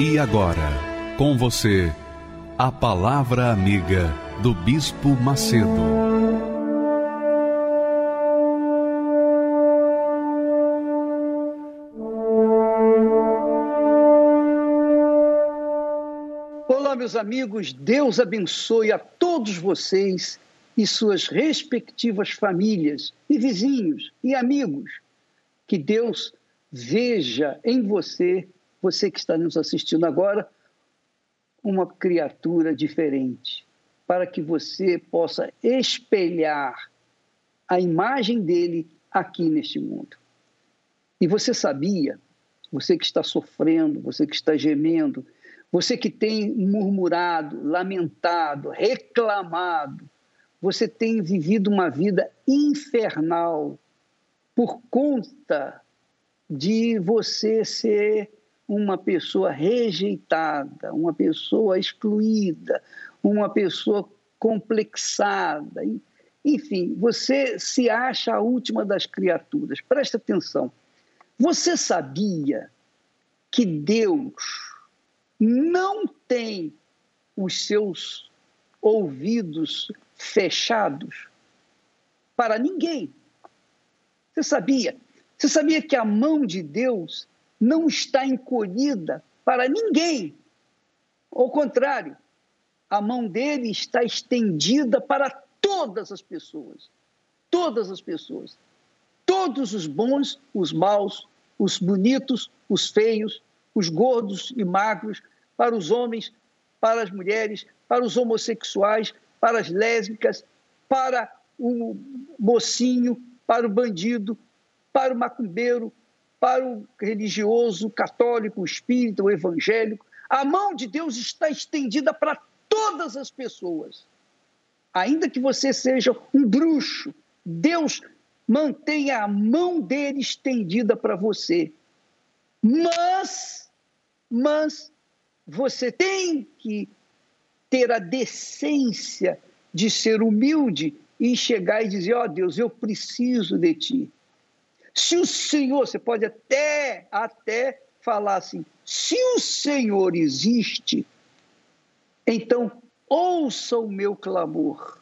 E agora, com você, a Palavra Amiga do Bispo Macedo. Olá, meus amigos, Deus abençoe a todos vocês e suas respectivas famílias, e vizinhos e amigos. Que Deus veja em você você que está nos assistindo agora, uma criatura diferente, para que você possa espelhar a imagem dele aqui neste mundo. E você sabia, você que está sofrendo, você que está gemendo, você que tem murmurado, lamentado, reclamado, você tem vivido uma vida infernal por conta de você ser uma pessoa rejeitada, uma pessoa excluída, uma pessoa complexada. Enfim, você se acha a última das criaturas. Presta atenção. Você sabia que Deus não tem os seus ouvidos fechados para ninguém? Você sabia? Você sabia que a mão de Deus não está encolhida para ninguém. Ao contrário, a mão dele está estendida para todas as pessoas. Todas as pessoas. Todos os bons, os maus, os bonitos, os feios, os gordos e magros, para os homens, para as mulheres, para os homossexuais, para as lésbicas, para o mocinho, para o bandido, para o macumbeiro, para o religioso, católico, espírita, o evangélico. A mão de Deus está estendida para todas as pessoas. Ainda que você seja um bruxo, Deus mantém a mão dele estendida para você. Mas, mas, você tem que ter a decência de ser humilde e chegar e dizer: Ó oh, Deus, eu preciso de ti. Se o Senhor, você pode até, até falar assim, se o Senhor existe, então ouça o meu clamor.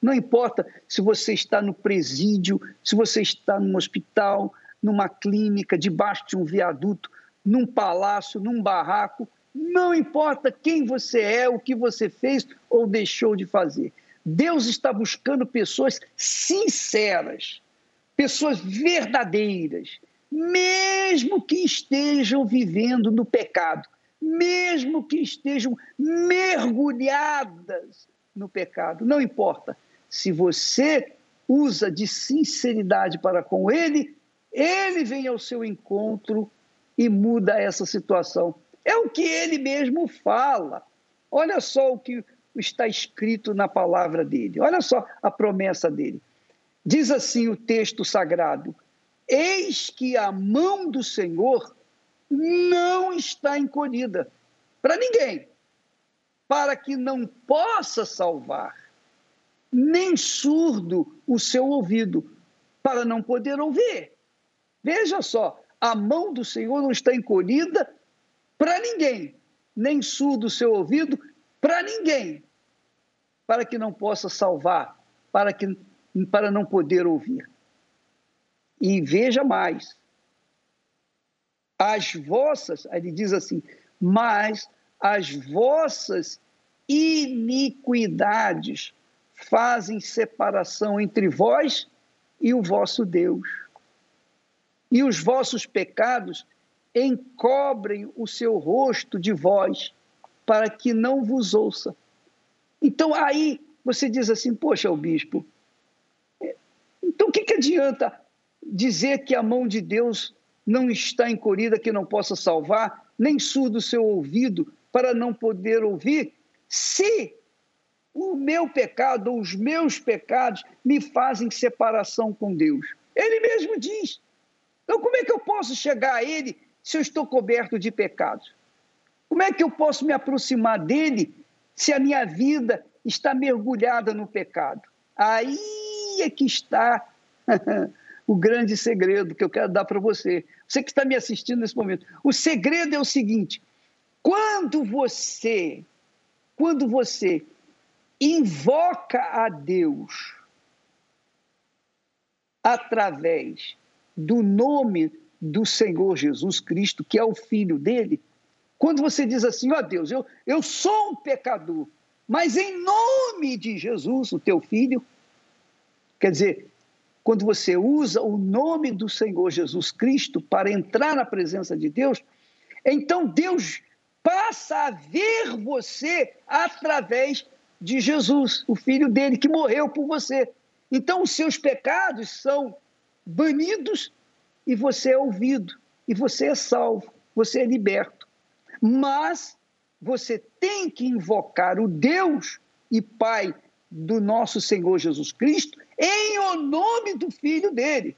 Não importa se você está no presídio, se você está num hospital, numa clínica, debaixo de um viaduto, num palácio, num barraco, não importa quem você é, o que você fez ou deixou de fazer. Deus está buscando pessoas sinceras, pessoas verdadeiras, mesmo que estejam vivendo no pecado, mesmo que estejam mergulhadas no pecado, não importa. Se você usa de sinceridade para com ele, ele vem ao seu encontro e muda essa situação. É o que ele mesmo fala. Olha só o que está escrito na palavra dele. Olha só a promessa dele. Diz assim o texto sagrado: Eis que a mão do Senhor não está encolhida para ninguém, para que não possa salvar, nem surdo o seu ouvido, para não poder ouvir. Veja só, a mão do Senhor não está encolhida para ninguém, nem surdo o seu ouvido para ninguém, para que não possa salvar, para que para não poder ouvir. E veja mais, as vossas, ele diz assim, mas as vossas iniquidades fazem separação entre vós e o vosso Deus. E os vossos pecados encobrem o seu rosto de vós, para que não vos ouça. Então aí você diz assim: Poxa, o bispo, então, o que, que adianta dizer que a mão de Deus não está encolhida que não possa salvar, nem surdo o seu ouvido para não poder ouvir, se o meu pecado ou os meus pecados me fazem separação com Deus. Ele mesmo diz. Então, como é que eu posso chegar a Ele se eu estou coberto de pecados? Como é que eu posso me aproximar dele se a minha vida está mergulhada no pecado? Aí é que está o grande segredo que eu quero dar para você. Você que está me assistindo nesse momento. O segredo é o seguinte: quando você, quando você invoca a Deus através do nome do Senhor Jesus Cristo, que é o Filho dele, quando você diz assim, ó oh, Deus, eu, eu sou um pecador, mas em nome de Jesus, o teu Filho, quer dizer, quando você usa o nome do Senhor Jesus Cristo para entrar na presença de Deus, então Deus passa a ver você através de Jesus, o filho dele que morreu por você. Então os seus pecados são banidos e você é ouvido, e você é salvo, você é liberto. Mas você tem que invocar o Deus e Pai do nosso Senhor Jesus Cristo em o nome do filho dele.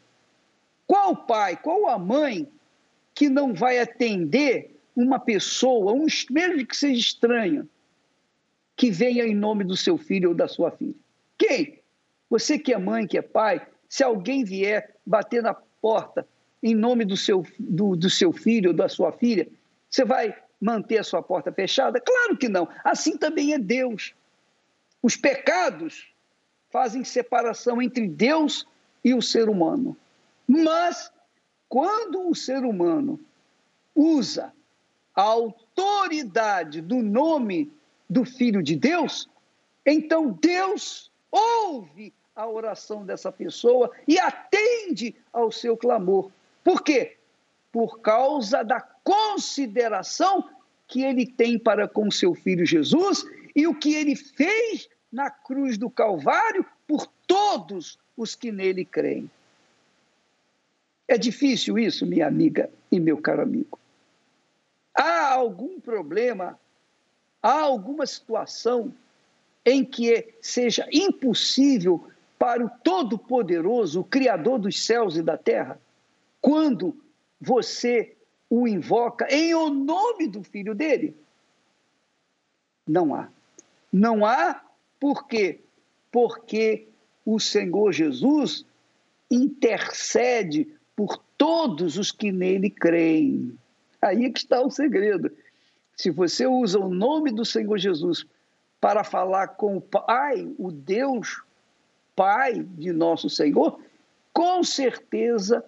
Qual pai, qual a mãe que não vai atender uma pessoa, um, mesmo que seja estranha, que venha em nome do seu filho ou da sua filha? Quem? Você que é mãe, que é pai, se alguém vier bater na porta em nome do seu, do, do seu filho ou da sua filha, você vai manter a sua porta fechada? Claro que não. Assim também é Deus. Os pecados fazem separação entre Deus e o ser humano. Mas, quando o ser humano usa a autoridade do nome do Filho de Deus, então Deus ouve a oração dessa pessoa e atende ao seu clamor. Por quê? Por causa da consideração que ele tem para com seu filho Jesus e o que ele fez na cruz do Calvário por todos os que nele creem. É difícil isso, minha amiga e meu caro amigo. Há algum problema, há alguma situação em que seja impossível para o Todo-Poderoso, o Criador dos céus e da terra, quando você o invoca em o nome do filho dele? Não há. Não há por quê? Porque o Senhor Jesus intercede por todos os que nele creem. Aí é que está o segredo. Se você usa o nome do Senhor Jesus para falar com o Pai, o Deus Pai de nosso Senhor, com certeza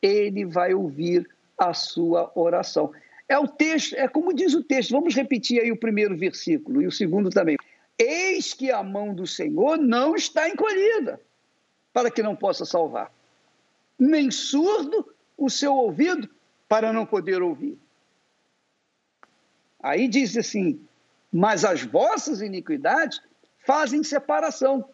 ele vai ouvir a sua oração. É o texto, é como diz o texto. Vamos repetir aí o primeiro versículo e o segundo também. Eis que a mão do Senhor não está encolhida para que não possa salvar, nem surdo o seu ouvido para não poder ouvir. Aí diz assim: Mas as vossas iniquidades fazem separação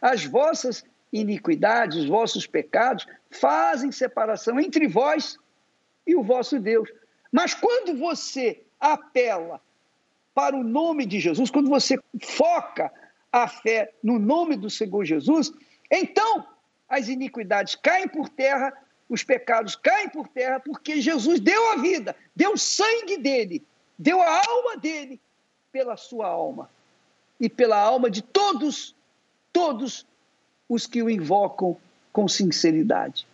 as vossas iniquidades, os vossos pecados fazem separação entre vós e o vosso Deus. Mas quando você apela para o nome de Jesus, quando você foca a fé no nome do Senhor Jesus, então as iniquidades caem por terra, os pecados caem por terra, porque Jesus deu a vida, deu o sangue dele, deu a alma dele pela sua alma e pela alma de todos todos os que o invocam com sinceridade.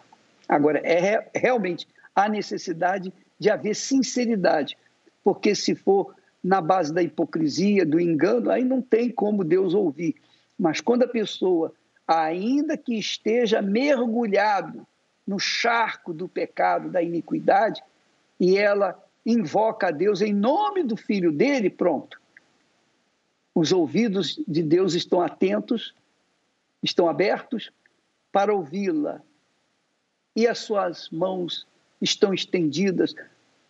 Agora, é realmente a necessidade de haver sinceridade, porque se for na base da hipocrisia, do engano, aí não tem como Deus ouvir. Mas quando a pessoa, ainda que esteja mergulhado no charco do pecado, da iniquidade, e ela invoca a Deus em nome do filho dele, pronto. Os ouvidos de Deus estão atentos estão abertos para ouvi-la e as suas mãos estão estendidas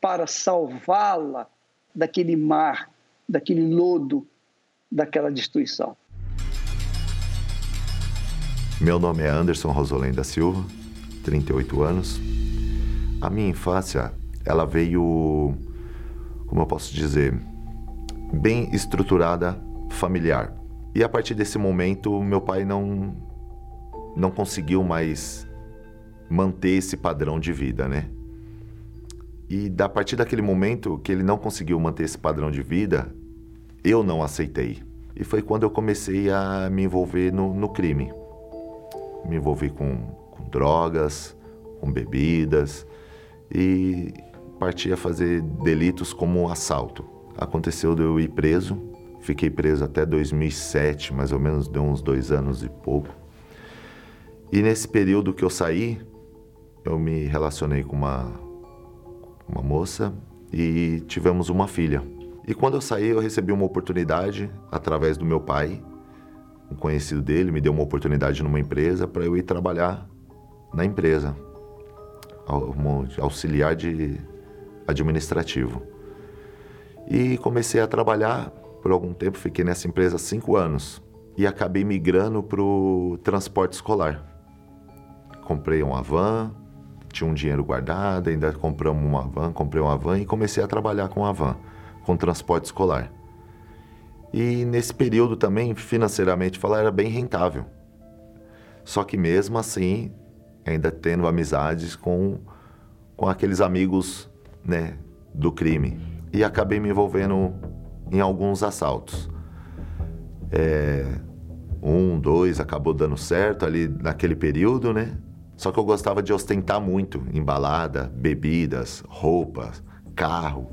para salvá-la daquele mar, daquele lodo, daquela destruição. Meu nome é Anderson Rosolém da Silva, 38 anos. A minha infância, ela veio, como eu posso dizer, bem estruturada familiar. E a partir desse momento, meu pai não não conseguiu mais manter esse padrão de vida, né? E da partir daquele momento que ele não conseguiu manter esse padrão de vida, eu não aceitei. E foi quando eu comecei a me envolver no, no crime. Me envolvi com, com drogas, com bebidas e parti a fazer delitos como assalto. Aconteceu de eu ir preso, fiquei preso até 2007, mais ou menos, deu uns dois anos e pouco. E nesse período que eu saí, eu me relacionei com uma, uma moça e tivemos uma filha. E quando eu saí, eu recebi uma oportunidade através do meu pai, um conhecido dele, me deu uma oportunidade numa empresa para eu ir trabalhar na empresa, auxiliar de administrativo. E comecei a trabalhar por algum tempo, fiquei nessa empresa cinco anos e acabei migrando para o transporte escolar. Comprei uma van, tinha um dinheiro guardado, ainda compramos uma van, comprei uma van e comecei a trabalhar com a van, com transporte escolar. E nesse período também, financeiramente falar, era bem rentável. Só que mesmo assim, ainda tendo amizades com, com aqueles amigos né, do crime. E acabei me envolvendo em alguns assaltos. É, um, dois, acabou dando certo ali naquele período, né? Só que eu gostava de ostentar muito em balada, bebidas, roupas, carro,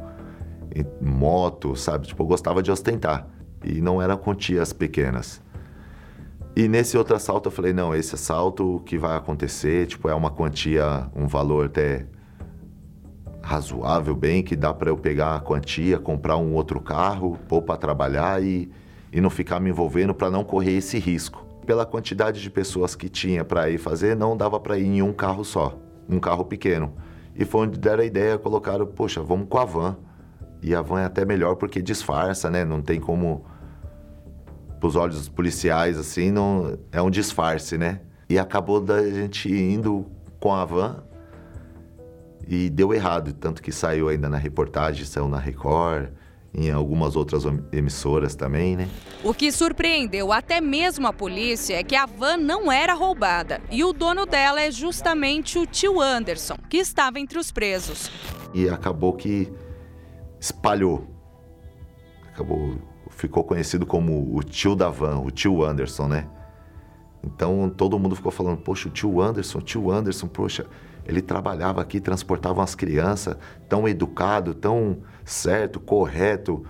moto, sabe? Tipo, eu gostava de ostentar. E não eram quantias pequenas. E nesse outro assalto eu falei, não, esse assalto que vai acontecer, tipo, é uma quantia, um valor até razoável bem, que dá para eu pegar a quantia, comprar um outro carro, pôr para trabalhar e, e não ficar me envolvendo para não correr esse risco pela quantidade de pessoas que tinha para ir fazer, não dava para ir em um carro só, um carro pequeno. E foi onde deram a ideia, colocaram, poxa, vamos com a van. E a van é até melhor porque disfarça, né? Não tem como os olhos policiais assim, não é um disfarce, né? E acabou da gente indo com a van e deu errado, tanto que saiu ainda na reportagem, saiu na Record em algumas outras emissoras também, né? O que surpreendeu até mesmo a polícia é que a van não era roubada e o dono dela é justamente o tio Anderson, que estava entre os presos. E acabou que espalhou. Acabou, ficou conhecido como o tio da van, o tio Anderson, né? Então todo mundo ficou falando, poxa, o tio Anderson, o tio Anderson, poxa, ele trabalhava aqui, transportava as crianças, tão educado, tão certo, correto.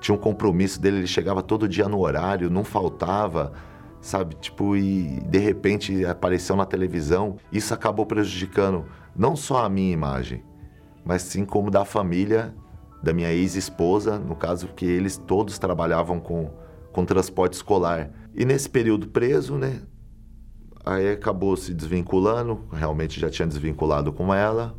Tinha um compromisso dele, ele chegava todo dia no horário, não faltava, sabe? Tipo, e de repente apareceu na televisão. Isso acabou prejudicando não só a minha imagem, mas sim como da família da minha ex-esposa, no caso que eles todos trabalhavam com, com transporte escolar. E nesse período preso, né, Aí acabou se desvinculando, realmente já tinha desvinculado com ela.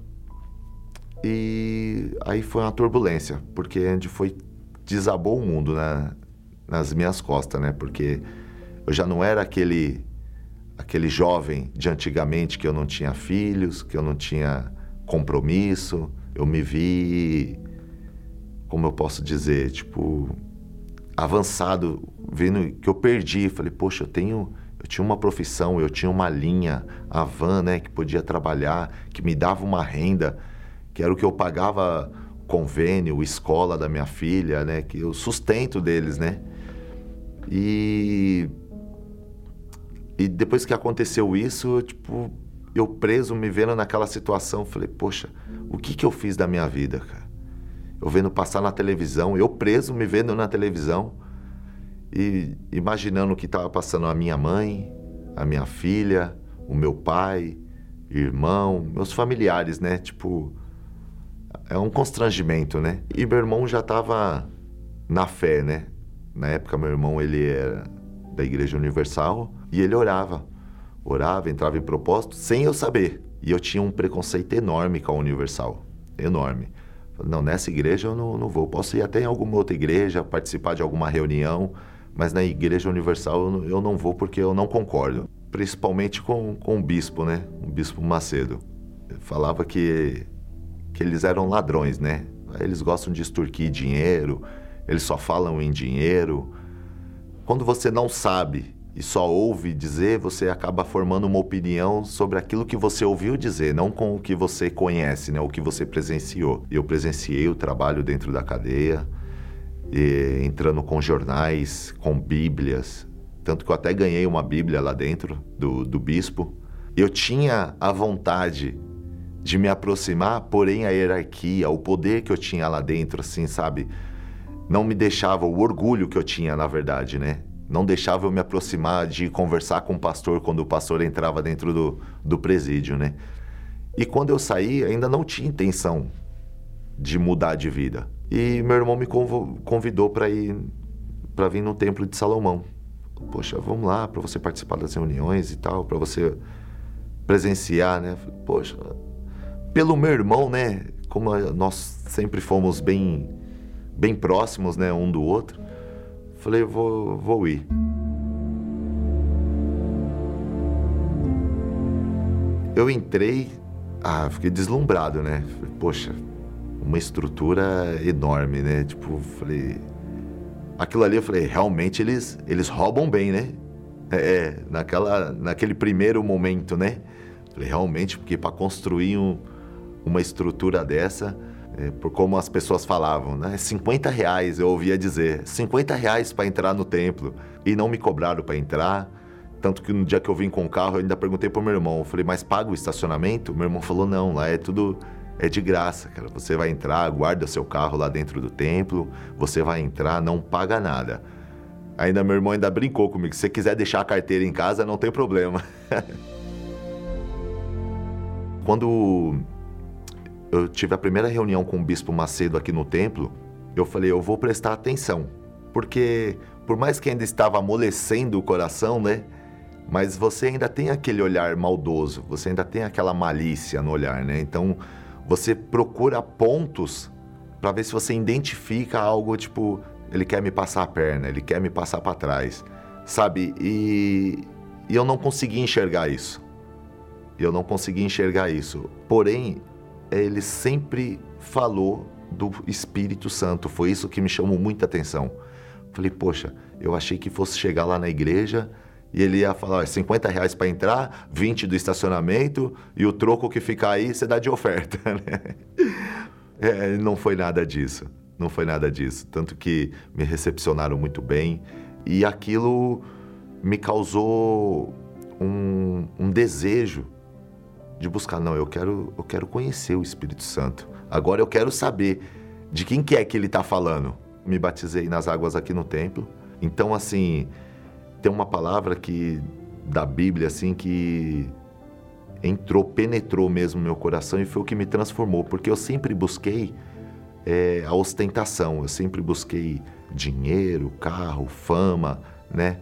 E aí foi uma turbulência, porque onde foi desabou o mundo né, nas minhas costas, né? Porque eu já não era aquele aquele jovem de antigamente que eu não tinha filhos, que eu não tinha compromisso. Eu me vi como eu posso dizer, tipo avançado, vendo que eu perdi, falei, poxa, eu tenho eu tinha uma profissão, eu tinha uma linha, a van, né, que podia trabalhar, que me dava uma renda, que era o que eu pagava convênio, escola da minha filha, né, que o sustento deles, né? E e depois que aconteceu isso, tipo, eu preso me vendo naquela situação, falei, poxa, o que que eu fiz da minha vida, cara? Eu vendo passar na televisão, eu preso me vendo na televisão, e imaginando o que estava passando a minha mãe, a minha filha, o meu pai, irmão, meus familiares, né? Tipo, é um constrangimento, né? E meu irmão já estava na fé, né? Na época, meu irmão, ele era da Igreja Universal e ele orava. Orava, entrava em propósito sem eu saber. E eu tinha um preconceito enorme com a Universal. Enorme. Não, nessa igreja eu não, não vou. Posso ir até em alguma outra igreja, participar de alguma reunião, mas na Igreja Universal eu não, vou porque eu não concordo. Principalmente com, com o bispo, né? O bispo Macedo. falava que, que eles eram ladrões, né? Eles gostam de extorquir dinheiro, eles só falam em dinheiro. Quando você não sabe e só ouve dizer, você acaba formando uma opinião sobre aquilo que você ouviu dizer, não com o que você conhece, né? O que você presenciou. Eu presenciei o trabalho dentro da cadeia, e, entrando com jornais, com bíblias. Tanto que eu até ganhei uma bíblia lá dentro do, do bispo. Eu tinha a vontade de me aproximar, porém a hierarquia, o poder que eu tinha lá dentro, assim, sabe? Não me deixava, o orgulho que eu tinha, na verdade, né? Não deixava eu me aproximar de conversar com o pastor quando o pastor entrava dentro do, do presídio, né? E quando eu saí, ainda não tinha intenção de mudar de vida. E meu irmão me convidou para ir para vir no templo de Salomão. Poxa, vamos lá para você participar das reuniões e tal, para você presenciar, né? Poxa, pelo meu irmão, né? Como nós sempre fomos bem bem próximos, né, um do outro. Falei, vou vou ir. Eu entrei, ah, fiquei deslumbrado, né? Poxa, uma estrutura enorme, né? Tipo, falei. Aquilo ali eu falei, realmente eles, eles roubam bem, né? É, é naquela, naquele primeiro momento, né? Falei, realmente, porque para construir um, uma estrutura dessa, é, por como as pessoas falavam, né? 50 reais, eu ouvia dizer, 50 reais para entrar no templo. E não me cobraram para entrar. Tanto que no dia que eu vim com o carro, eu ainda perguntei pro meu irmão, falei, mas paga o estacionamento? Meu irmão falou, não, lá é tudo é de graça, cara. Você vai entrar, guarda seu carro lá dentro do templo, você vai entrar, não paga nada. Ainda meu irmão ainda brincou comigo, se você quiser deixar a carteira em casa, não tem problema. Quando eu tive a primeira reunião com o bispo Macedo aqui no templo, eu falei, eu vou prestar atenção, porque por mais que ainda estava amolecendo o coração, né? Mas você ainda tem aquele olhar maldoso, você ainda tem aquela malícia no olhar, né? Então, você procura pontos para ver se você identifica algo tipo, ele quer me passar a perna, ele quer me passar para trás, sabe? E, e eu não consegui enxergar isso. Eu não consegui enxergar isso. Porém, ele sempre falou do Espírito Santo. Foi isso que me chamou muita atenção. Falei, poxa, eu achei que fosse chegar lá na igreja e ele ia falar, ó, 50 reais para entrar, 20 do estacionamento e o troco que ficar aí você dá de oferta, né? É, não foi nada disso, não foi nada disso. Tanto que me recepcionaram muito bem e aquilo me causou um, um desejo de buscar. Não, eu quero, eu quero conhecer o Espírito Santo. Agora eu quero saber de quem que é que ele está falando. Me batizei nas águas aqui no templo. Então, assim, tem uma palavra que da Bíblia assim que entrou, penetrou mesmo meu coração e foi o que me transformou, porque eu sempre busquei é, a ostentação, eu sempre busquei dinheiro, carro, fama, né?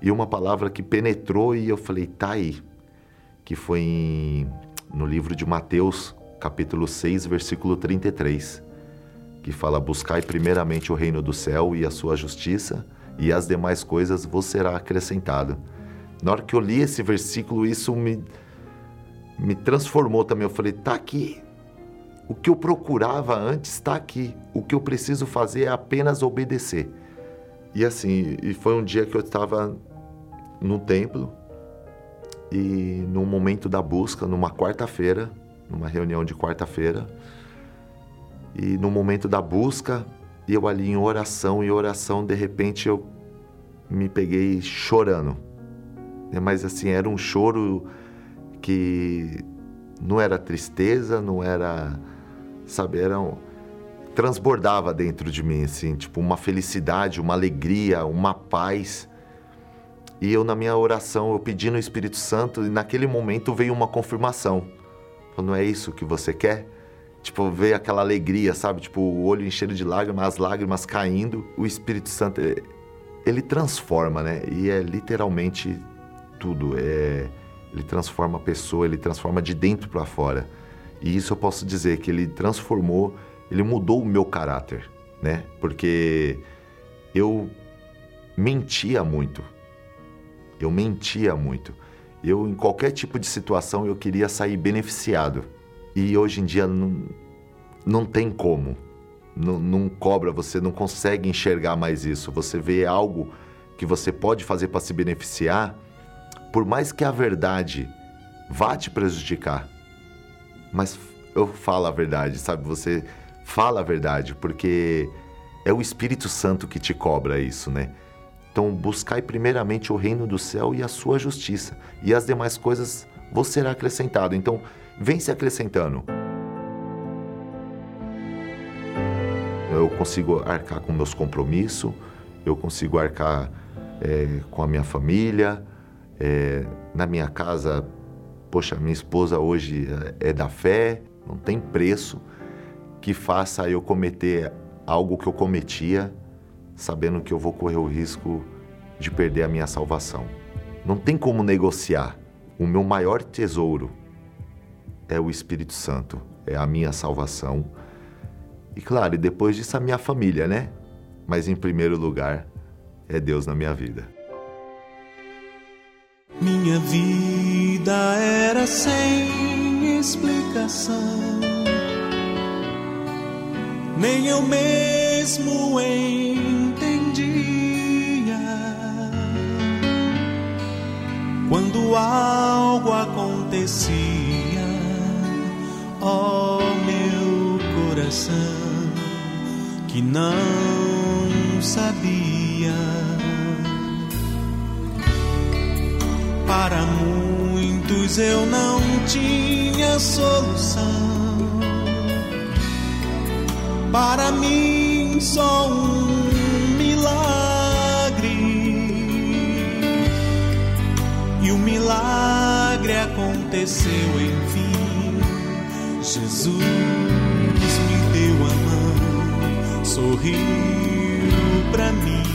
E uma palavra que penetrou e eu falei, tá aí, que foi em, no livro de Mateus, capítulo 6, versículo 33, que fala: Buscai primeiramente o reino do céu e a sua justiça, e as demais coisas vos será acrescentado. Na hora que eu li esse versículo, isso me, me transformou também. Eu falei, tá aqui. O que eu procurava antes está aqui. O que eu preciso fazer é apenas obedecer. E assim, e foi um dia que eu estava no templo e no momento da busca, numa quarta-feira, numa reunião de quarta-feira, e no momento da busca, e eu ali em oração e oração, de repente eu me peguei chorando. É, mas assim, era um choro que não era tristeza, não era, sabe, era um, transbordava dentro de mim assim, tipo uma felicidade, uma alegria, uma paz. E eu na minha oração, eu pedi no Espírito Santo e naquele momento veio uma confirmação. Não é isso que você quer? Tipo, veio aquela alegria, sabe? Tipo, o olho enchendo de lágrimas, as lágrimas caindo. O Espírito Santo, ele transforma, né? E é literalmente tudo. É, ele transforma a pessoa, ele transforma de dentro para fora. E isso eu posso dizer que ele transformou, ele mudou o meu caráter, né? Porque eu mentia muito. Eu mentia muito. Eu, em qualquer tipo de situação, eu queria sair beneficiado. E hoje em dia não, não tem como. Não, não cobra, você não consegue enxergar mais isso. Você vê algo que você pode fazer para se beneficiar, por mais que a verdade vá te prejudicar. Mas eu falo a verdade, sabe? Você fala a verdade, porque é o Espírito Santo que te cobra isso, né? Então, buscai primeiramente o reino do céu e a sua justiça, e as demais coisas vos será acrescentado. Então, vem se acrescentando. Eu consigo arcar com meus compromissos, eu consigo arcar é, com a minha família, é, na minha casa, poxa, minha esposa hoje é da fé, não tem preço que faça eu cometer algo que eu cometia sabendo que eu vou correr o risco de perder a minha salvação. Não tem como negociar. O meu maior tesouro é o Espírito Santo, é a minha salvação. E claro, depois disso a minha família, né? Mas em primeiro lugar é Deus na minha vida. Minha vida era sem explicação, nem eu mesmo entendia. Quando algo acontecia, oh, meu coração, que não sabia Para muitos eu não tinha solução. Para mim só um milagre. E o milagre aconteceu enfim. Jesus me deu a mão, sorriu para mim.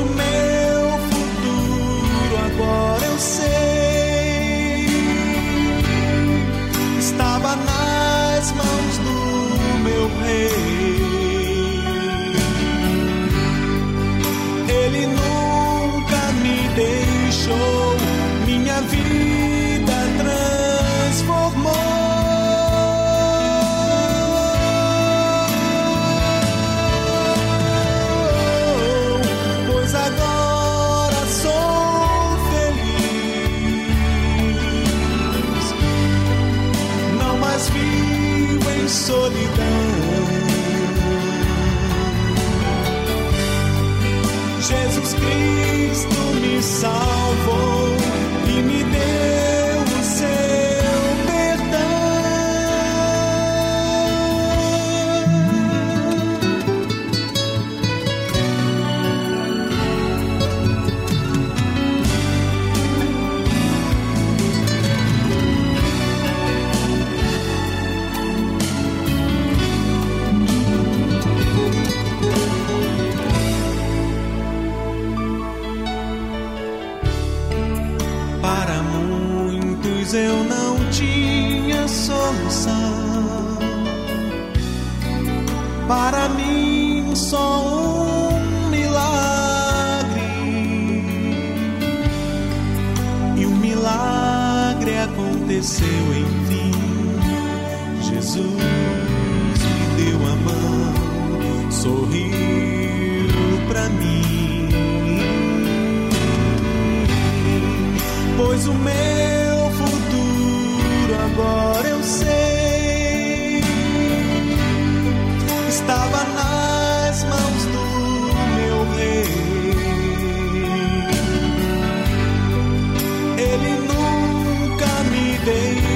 o meu futuro agora eu sei. Estava nas mãos do meu rei.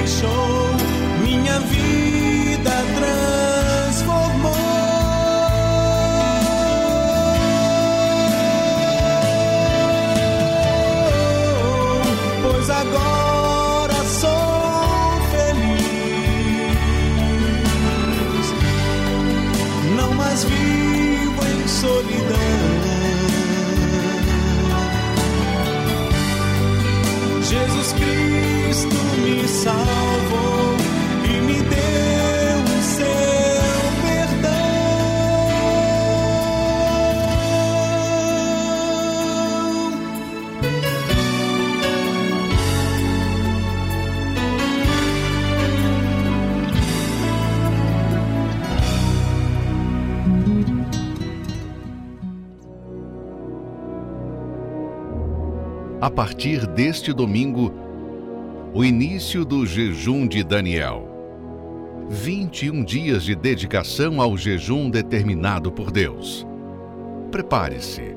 deixou minha vida. Partir deste domingo, o início do jejum de Daniel. 21 dias de dedicação ao jejum determinado por Deus. Prepare-se.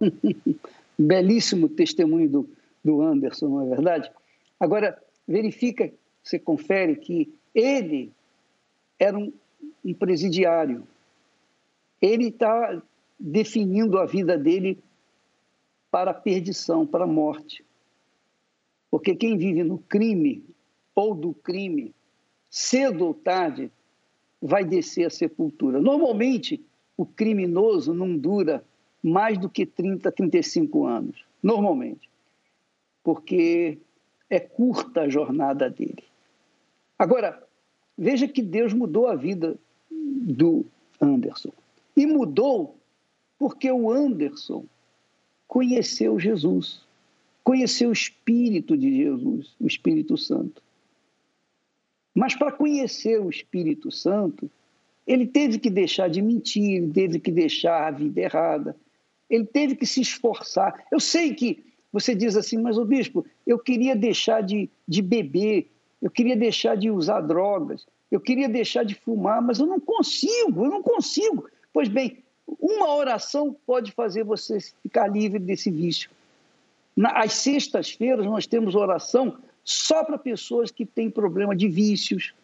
Belíssimo testemunho do, do Anderson, não é verdade? Agora, verifica, você confere que ele era um, um presidiário. Ele está definindo a vida dele para a perdição, para a morte. Porque quem vive no crime ou do crime, cedo ou tarde, vai descer à sepultura. Normalmente, o criminoso não dura mais do que 30, 35 anos. Normalmente. Porque é curta a jornada dele. Agora, veja que Deus mudou a vida do Anderson. E mudou porque o Anderson conheceu Jesus, conheceu o Espírito de Jesus, o Espírito Santo. Mas para conhecer o Espírito Santo, ele teve que deixar de mentir, ele teve que deixar a vida errada, ele teve que se esforçar. Eu sei que você diz assim, mas o bispo, eu queria deixar de, de beber, eu queria deixar de usar drogas, eu queria deixar de fumar, mas eu não consigo, eu não consigo. Pois bem, uma oração pode fazer você ficar livre desse vício. Às sextas-feiras nós temos oração só para pessoas que têm problema de vícios,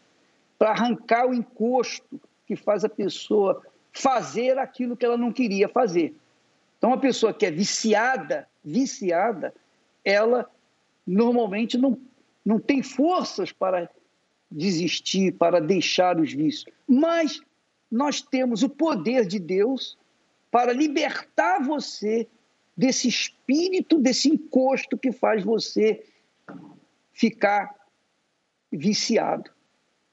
para arrancar o encosto que faz a pessoa fazer aquilo que ela não queria fazer. Então, uma pessoa que é viciada, viciada, ela normalmente não, não tem forças para desistir, para deixar os vícios. Mas nós temos o poder de Deus para libertar você desse espírito, desse encosto que faz você ficar viciado.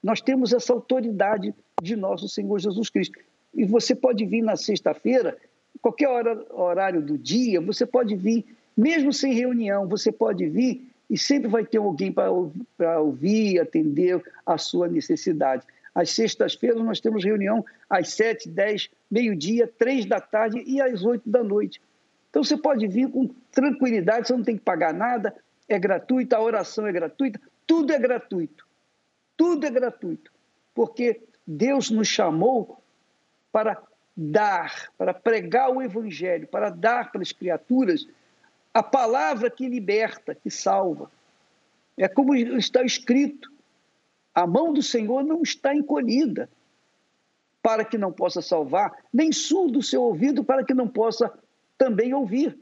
Nós temos essa autoridade de nosso Senhor Jesus Cristo. E você pode vir na sexta-feira, qualquer hora, horário do dia, você pode vir, mesmo sem reunião, você pode vir e sempre vai ter alguém para ouvir, atender a sua necessidade. Às sextas-feiras nós temos reunião às sete, dez, meio-dia, três da tarde e às oito da noite. Então você pode vir com tranquilidade, você não tem que pagar nada, é gratuito, a oração é gratuita, tudo é gratuito. Tudo é gratuito. Porque Deus nos chamou para dar, para pregar o Evangelho, para dar para as criaturas a palavra que liberta, que salva. É como está escrito: a mão do Senhor não está encolhida para que não possa salvar, nem surdo o seu ouvido para que não possa também ouvir.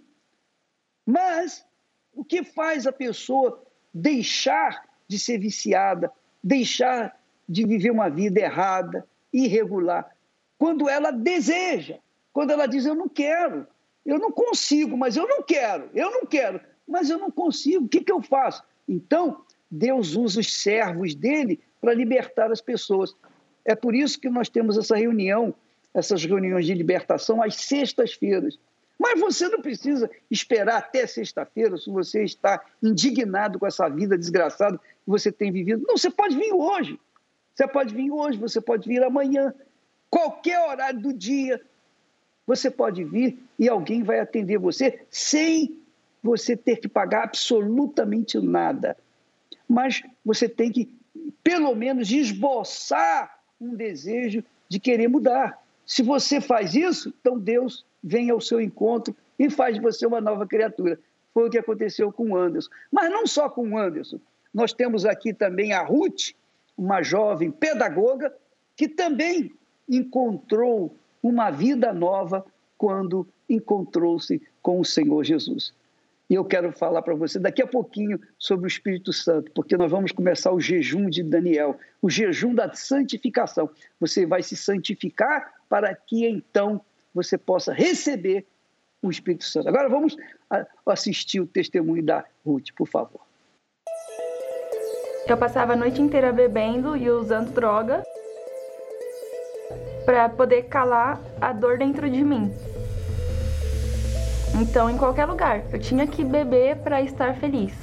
Mas o que faz a pessoa deixar de ser viciada, deixar de viver uma vida errada, irregular, quando ela deseja, quando ela diz: Eu não quero, eu não consigo, mas eu não quero, eu não quero, mas eu não consigo, o que, que eu faço? Então, Deus usa os servos dele para libertar as pessoas. É por isso que nós temos essa reunião, essas reuniões de libertação às sextas-feiras. Mas você não precisa esperar até sexta-feira se você está indignado com essa vida desgraçada que você tem vivido. Não, você pode vir hoje. Você pode vir hoje, você pode vir amanhã. Qualquer horário do dia, você pode vir e alguém vai atender você sem você ter que pagar absolutamente nada. Mas você tem que, pelo menos, esboçar um desejo de querer mudar. Se você faz isso, então Deus vem ao seu encontro e faz de você uma nova criatura. Foi o que aconteceu com o Anderson. Mas não só com o Anderson. Nós temos aqui também a Ruth, uma jovem pedagoga, que também encontrou uma vida nova quando encontrou-se com o Senhor Jesus. E eu quero falar para você daqui a pouquinho sobre o Espírito Santo, porque nós vamos começar o jejum de Daniel, o jejum da santificação. Você vai se santificar para que então você possa receber o Espírito Santo. Agora vamos assistir o testemunho da Ruth, por favor. Eu passava a noite inteira bebendo e usando droga para poder calar a dor dentro de mim. Então, em qualquer lugar, eu tinha que beber para estar feliz.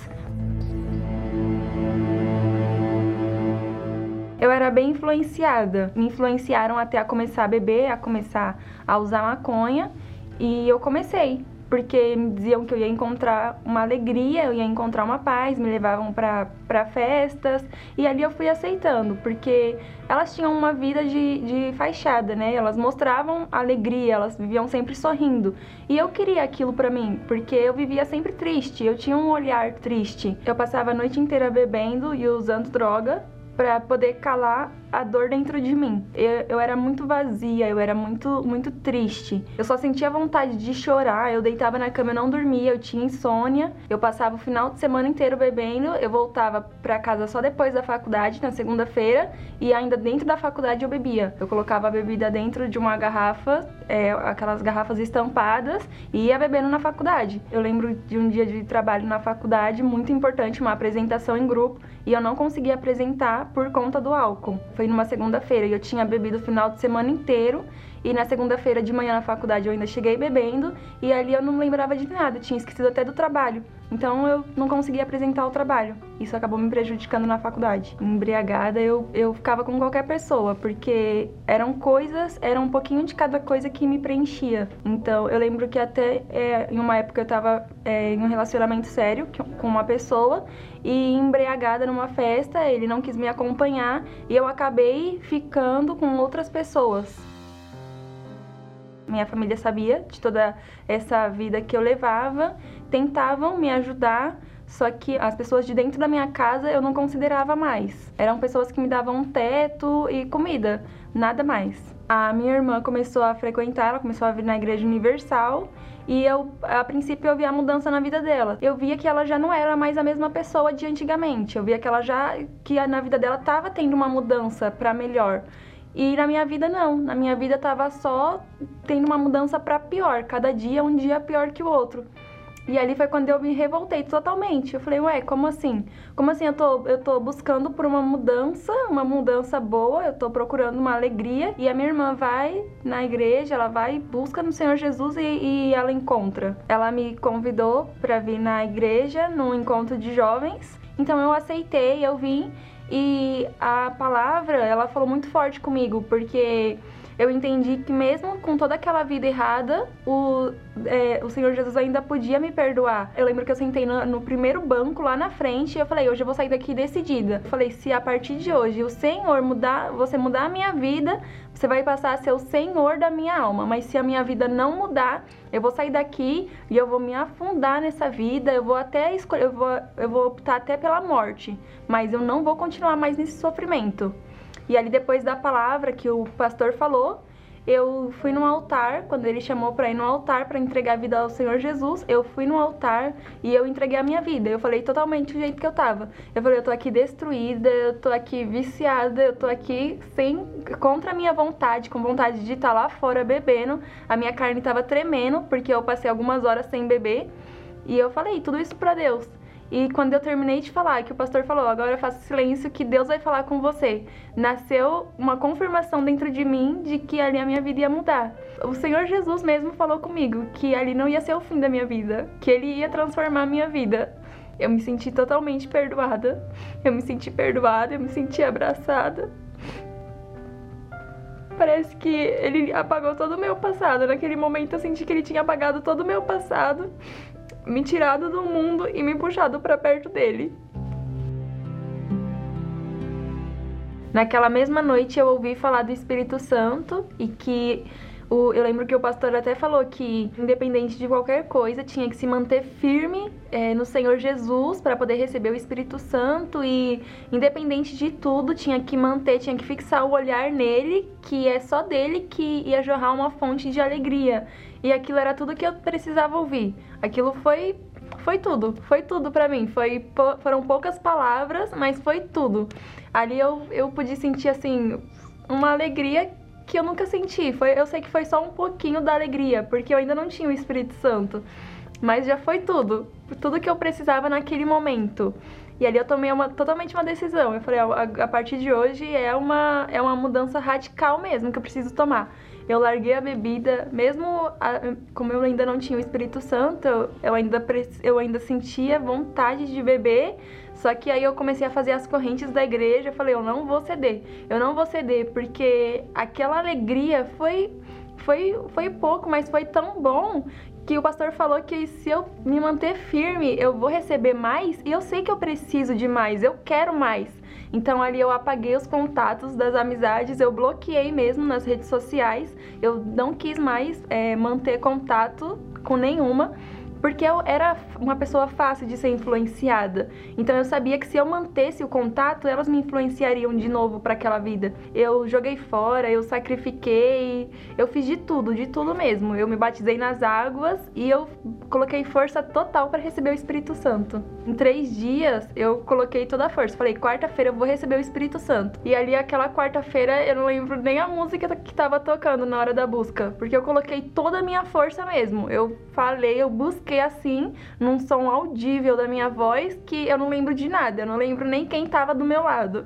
Eu era bem influenciada. Me influenciaram até a começar a beber, a começar a usar maconha E eu comecei porque me diziam que eu ia encontrar uma alegria, eu ia encontrar uma paz, me levavam para festas e ali eu fui aceitando, porque elas tinham uma vida de, de fachada, né? Elas mostravam alegria, elas viviam sempre sorrindo e eu queria aquilo para mim, porque eu vivia sempre triste, eu tinha um olhar triste. Eu passava a noite inteira bebendo e usando droga para poder calar a dor dentro de mim. Eu, eu era muito vazia, eu era muito, muito triste. Eu só sentia vontade de chorar, eu deitava na cama, eu não dormia, eu tinha insônia. Eu passava o final de semana inteiro bebendo, eu voltava para casa só depois da faculdade, na segunda-feira, e ainda dentro da faculdade eu bebia. Eu colocava a bebida dentro de uma garrafa, é, aquelas garrafas estampadas, e ia bebendo na faculdade. Eu lembro de um dia de trabalho na faculdade, muito importante, uma apresentação em grupo, e eu não conseguia apresentar por conta do álcool. Foi numa segunda-feira e eu tinha bebido o final de semana inteiro. E na segunda-feira de manhã na faculdade eu ainda cheguei bebendo e ali eu não lembrava de nada, tinha esquecido até do trabalho. Então eu não conseguia apresentar o trabalho. Isso acabou me prejudicando na faculdade. Embriagada eu, eu ficava com qualquer pessoa, porque eram coisas, era um pouquinho de cada coisa que me preenchia. Então eu lembro que até é, em uma época eu tava é, em um relacionamento sério com uma pessoa e embriagada numa festa, ele não quis me acompanhar e eu acabei ficando com outras pessoas. Minha família sabia de toda essa vida que eu levava, tentavam me ajudar, só que as pessoas de dentro da minha casa eu não considerava mais. Eram pessoas que me davam um teto e comida, nada mais. A minha irmã começou a frequentar, ela começou a vir na igreja universal e eu, a princípio, eu via a mudança na vida dela. Eu via que ela já não era mais a mesma pessoa de antigamente. Eu via que ela já, que na vida dela estava tendo uma mudança para melhor. E na minha vida não, na minha vida tava só tendo uma mudança para pior, cada dia um dia pior que o outro. E ali foi quando eu me revoltei totalmente. Eu falei, ué, como assim? Como assim eu tô, eu tô buscando por uma mudança, uma mudança boa, eu tô procurando uma alegria. E a minha irmã vai na igreja, ela vai, busca no Senhor Jesus e, e ela encontra. Ela me convidou para vir na igreja, num encontro de jovens. Então eu aceitei, eu vim. E a palavra, ela falou muito forte comigo, porque eu entendi que mesmo com toda aquela vida errada, o, é, o Senhor Jesus ainda podia me perdoar. Eu lembro que eu sentei no, no, primeiro banco lá na frente e eu falei, hoje eu vou sair daqui decidida. Eu falei, se a partir de hoje o Senhor mudar, você mudar a minha vida, você vai passar a ser o Senhor da minha alma. Mas se a minha vida não mudar, eu vou sair daqui e eu vou me afundar nessa vida, eu vou até escolher, eu vou, eu vou optar até pela morte. Mas eu não vou continuar mais nesse sofrimento. E ali depois da palavra que o pastor falou, eu fui no altar, quando ele chamou para ir no altar para entregar a vida ao Senhor Jesus, eu fui no altar e eu entreguei a minha vida. Eu falei totalmente do jeito que eu tava. Eu falei, eu tô aqui destruída, eu tô aqui viciada, eu tô aqui sem contra a minha vontade, com vontade de estar tá lá fora bebendo. A minha carne tava tremendo porque eu passei algumas horas sem beber. E eu falei tudo isso para Deus. E quando eu terminei de falar, que o pastor falou, agora faça silêncio que Deus vai falar com você. Nasceu uma confirmação dentro de mim de que ali a minha vida ia mudar. O Senhor Jesus mesmo falou comigo que ali não ia ser o fim da minha vida, que ele ia transformar a minha vida. Eu me senti totalmente perdoada. Eu me senti perdoada, eu me senti abraçada. Parece que ele apagou todo o meu passado. Naquele momento eu senti que ele tinha apagado todo o meu passado me tirado do mundo e me puxado para perto dele. Naquela mesma noite eu ouvi falar do Espírito Santo e que o, eu lembro que o pastor até falou que, independente de qualquer coisa, tinha que se manter firme é, no Senhor Jesus para poder receber o Espírito Santo e, independente de tudo, tinha que manter, tinha que fixar o olhar nele, que é só dele que ia jorrar uma fonte de alegria. E aquilo era tudo que eu precisava ouvir. Aquilo foi foi tudo, foi tudo para mim. Foi, foram poucas palavras, mas foi tudo. Ali eu, eu pude sentir assim uma alegria que eu nunca senti. Foi, eu sei que foi só um pouquinho da alegria, porque eu ainda não tinha o Espírito Santo. Mas já foi tudo, tudo que eu precisava naquele momento. E ali eu tomei uma, totalmente uma decisão. Eu falei, a, a partir de hoje é uma, é uma mudança radical mesmo que eu preciso tomar. Eu larguei a bebida, mesmo a, como eu ainda não tinha o Espírito Santo, eu ainda, eu ainda sentia vontade de beber, só que aí eu comecei a fazer as correntes da igreja, eu falei, eu não vou ceder, eu não vou ceder, porque aquela alegria foi foi, foi pouco, mas foi tão bom que o pastor falou que se eu me manter firme, eu vou receber mais e eu sei que eu preciso de mais, eu quero mais. Então ali eu apaguei os contatos das amizades, eu bloqueei mesmo nas redes sociais, eu não quis mais é, manter contato com nenhuma porque eu era uma pessoa fácil de ser influenciada. Então eu sabia que se eu mantesse o contato, elas me influenciariam de novo para aquela vida. Eu joguei fora, eu sacrifiquei, eu fiz de tudo, de tudo mesmo. Eu me batizei nas águas e eu coloquei força total para receber o Espírito Santo. Em três dias eu coloquei toda a força. Falei, quarta-feira eu vou receber o Espírito Santo. E ali aquela quarta-feira eu não lembro nem a música que estava tocando na hora da busca, porque eu coloquei toda a minha força mesmo. Eu falei, eu busquei fiquei assim, num som audível da minha voz, que eu não lembro de nada, eu não lembro nem quem estava do meu lado.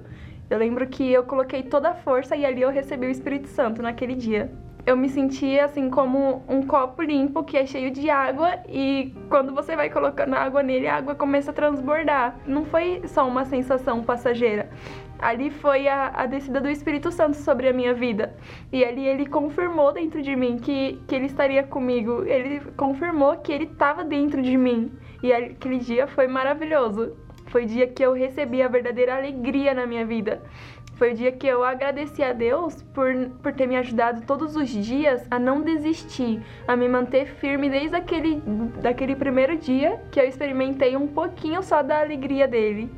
Eu lembro que eu coloquei toda a força e ali eu recebi o Espírito Santo naquele dia. Eu me sentia assim como um copo limpo que é cheio de água e quando você vai colocando água nele, a água começa a transbordar. Não foi só uma sensação passageira ali foi a, a descida do Espírito Santo sobre a minha vida. E ali ele confirmou dentro de mim que, que ele estaria comigo. Ele confirmou que ele estava dentro de mim. E aquele dia foi maravilhoso. Foi dia que eu recebi a verdadeira alegria na minha vida. Foi o dia que eu agradeci a Deus por, por ter me ajudado todos os dias a não desistir, a me manter firme desde aquele daquele primeiro dia que eu experimentei um pouquinho só da alegria dele.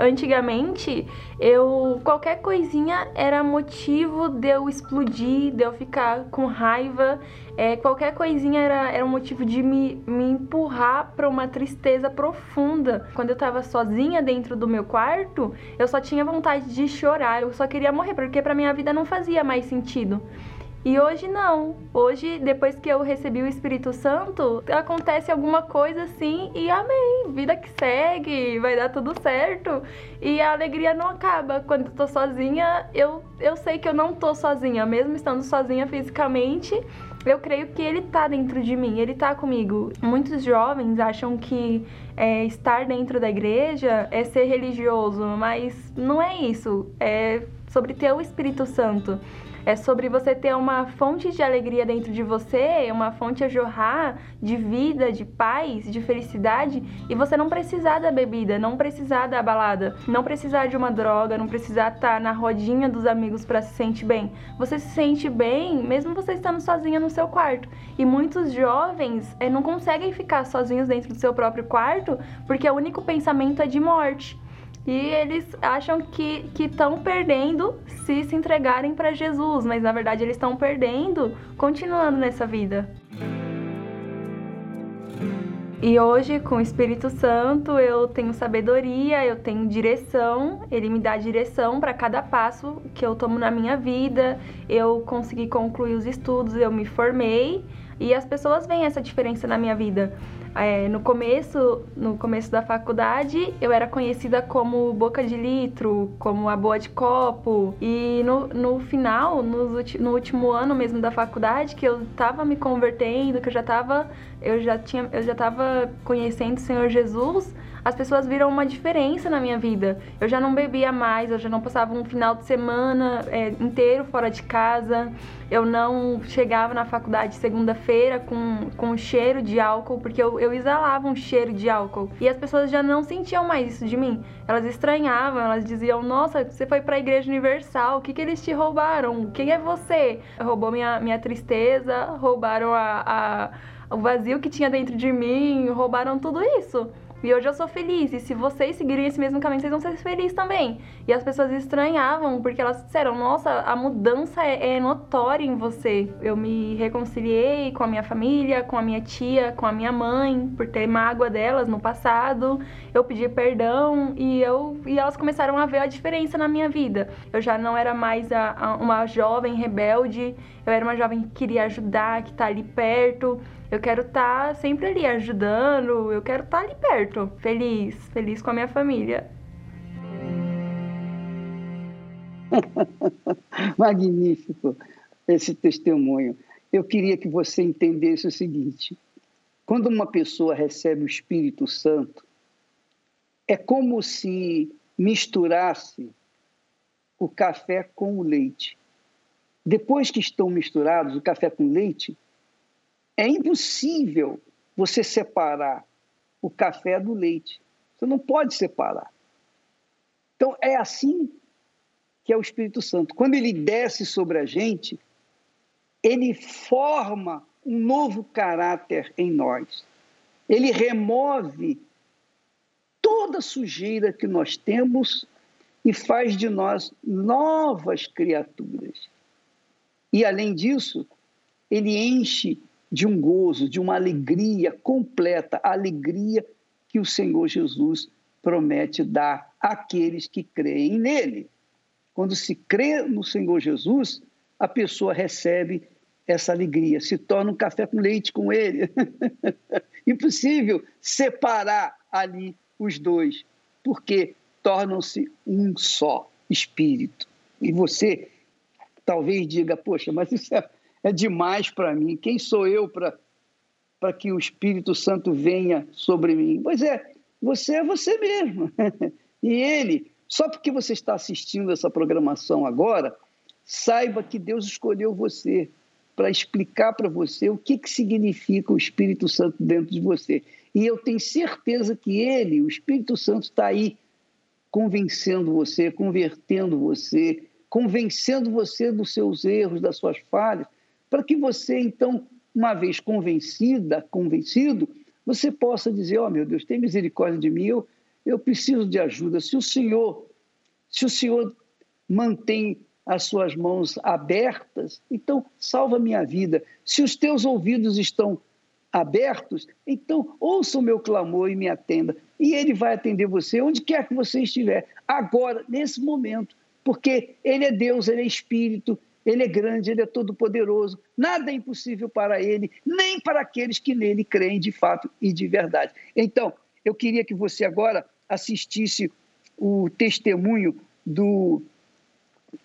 Antigamente, eu qualquer coisinha era motivo de eu explodir, de eu ficar com raiva. É, qualquer coisinha era, era um motivo de me, me empurrar para uma tristeza profunda. Quando eu tava sozinha dentro do meu quarto, eu só tinha vontade de chorar, eu só queria morrer, porque para minha vida não fazia mais sentido. E hoje não. Hoje, depois que eu recebi o Espírito Santo, acontece alguma coisa assim e amém. Vida que segue, vai dar tudo certo. E a alegria não acaba. Quando eu tô sozinha, eu, eu sei que eu não tô sozinha, mesmo estando sozinha fisicamente. Eu creio que ele tá dentro de mim, ele tá comigo. Muitos jovens acham que é, estar dentro da igreja é ser religioso, mas não é isso. É sobre ter o Espírito Santo. É sobre você ter uma fonte de alegria dentro de você, uma fonte a jorrar de vida, de paz, de felicidade, e você não precisar da bebida, não precisar da balada, não precisar de uma droga, não precisar estar na rodinha dos amigos para se sentir bem. Você se sente bem mesmo você estando sozinha no seu quarto. E muitos jovens é, não conseguem ficar sozinhos dentro do seu próprio quarto porque o único pensamento é de morte. E eles acham que estão perdendo se se entregarem para Jesus, mas na verdade eles estão perdendo continuando nessa vida. E hoje, com o Espírito Santo, eu tenho sabedoria, eu tenho direção, ele me dá direção para cada passo que eu tomo na minha vida. Eu consegui concluir os estudos, eu me formei e as pessoas veem essa diferença na minha vida. É, no começo, no começo da faculdade, eu era conhecida como boca de litro, como a boa de copo. E no, no final, no, no último ano mesmo da faculdade, que eu tava me convertendo, que eu já tava, eu já tinha, eu já tava conhecendo o Senhor Jesus, as pessoas viram uma diferença na minha vida. Eu já não bebia mais, eu já não passava um final de semana é, inteiro fora de casa, eu não chegava na faculdade segunda-feira com, com cheiro de álcool, porque eu, eu exalava um cheiro de álcool. E as pessoas já não sentiam mais isso de mim. Elas estranhavam, elas diziam: Nossa, você foi para a Igreja Universal, o que, que eles te roubaram? Quem é você? Roubou minha, minha tristeza, roubaram a, a o vazio que tinha dentro de mim, roubaram tudo isso. E hoje eu sou feliz. E se vocês seguirem esse mesmo caminho, vocês vão ser felizes também. E as pessoas estranhavam, porque elas disseram: Nossa, a mudança é, é notória em você. Eu me reconciliei com a minha família, com a minha tia, com a minha mãe, por ter mágoa delas no passado. Eu pedi perdão e, eu, e elas começaram a ver a diferença na minha vida. Eu já não era mais a, a, uma jovem rebelde, eu era uma jovem que queria ajudar, que tá ali perto. Eu quero estar tá sempre ali ajudando, eu quero estar tá ali perto, feliz, feliz com a minha família. Magnífico esse testemunho. Eu queria que você entendesse o seguinte: quando uma pessoa recebe o Espírito Santo, é como se misturasse o café com o leite. depois que estão misturados o café com leite, é impossível você separar o café do leite. Você não pode separar. Então, é assim que é o Espírito Santo. Quando ele desce sobre a gente, ele forma um novo caráter em nós. Ele remove toda sujeira que nós temos e faz de nós novas criaturas. E, além disso, ele enche de um gozo, de uma alegria completa, alegria que o Senhor Jesus promete dar àqueles que creem nele. Quando se crê no Senhor Jesus, a pessoa recebe essa alegria, se torna um café com leite com ele. Impossível separar ali os dois, porque tornam-se um só espírito. E você talvez diga, poxa, mas isso é, é demais para mim. Quem sou eu para que o Espírito Santo venha sobre mim? Pois é, você é você mesmo. e ele, só porque você está assistindo essa programação agora, saiba que Deus escolheu você para explicar para você o que, que significa o Espírito Santo dentro de você. E eu tenho certeza que ele, o Espírito Santo, está aí convencendo você, convertendo você, convencendo você dos seus erros, das suas falhas, para que você, então, uma vez convencida, convencido, você possa dizer: Ó oh, meu Deus, tem misericórdia de mim, eu, eu preciso de ajuda. Se o Senhor, se o Senhor mantém as suas mãos abertas, então salva minha vida. Se os teus ouvidos estão abertos, então ouça o meu clamor e me atenda. E ele vai atender você onde quer que você estiver, agora, nesse momento, porque ele é Deus, ele é Espírito, ele é grande, ele é todo-poderoso. Nada é impossível para ele, nem para aqueles que nele creem de fato e de verdade. Então, eu queria que você agora assistisse o testemunho do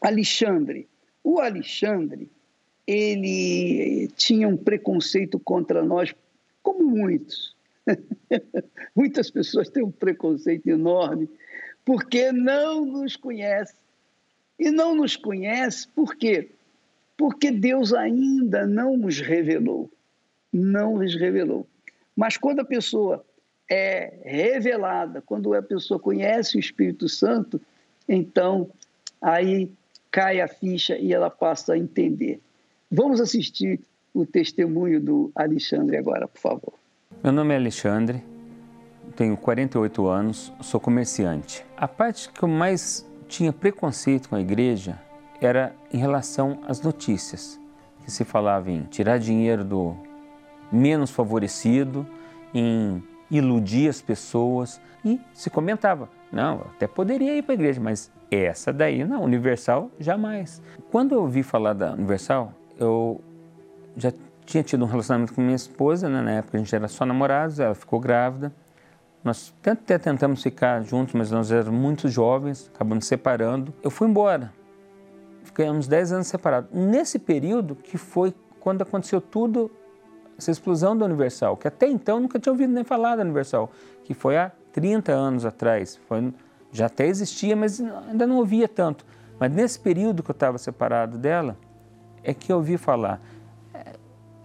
Alexandre. O Alexandre, ele tinha um preconceito contra nós, como muitos. Muitas pessoas têm um preconceito enorme, porque não nos conhece. E não nos conhece por quê? Porque Deus ainda não nos revelou. Não nos revelou. Mas quando a pessoa é revelada, quando a pessoa conhece o Espírito Santo, então aí cai a ficha e ela passa a entender. Vamos assistir o testemunho do Alexandre agora, por favor. Meu nome é Alexandre, tenho 48 anos, sou comerciante. A parte que eu mais tinha preconceito com a igreja era em relação às notícias, que se falava em tirar dinheiro do menos favorecido, em iludir as pessoas e se comentava, não, até poderia ir para a igreja, mas essa daí não, Universal jamais. Quando eu ouvi falar da Universal, eu já tinha tido um relacionamento com minha esposa, né? na época a gente era só namorados, ela ficou grávida. Nós até tentamos ficar juntos, mas nós éramos muito jovens, acabamos separando. Eu fui embora. Ficamos 10 anos separados. Nesse período que foi quando aconteceu tudo, essa explosão da Universal, que até então nunca tinha ouvido nem falar da Universal, que foi há 30 anos atrás. Foi, já até existia, mas ainda não ouvia tanto. Mas nesse período que eu estava separado dela, é que eu ouvi falar.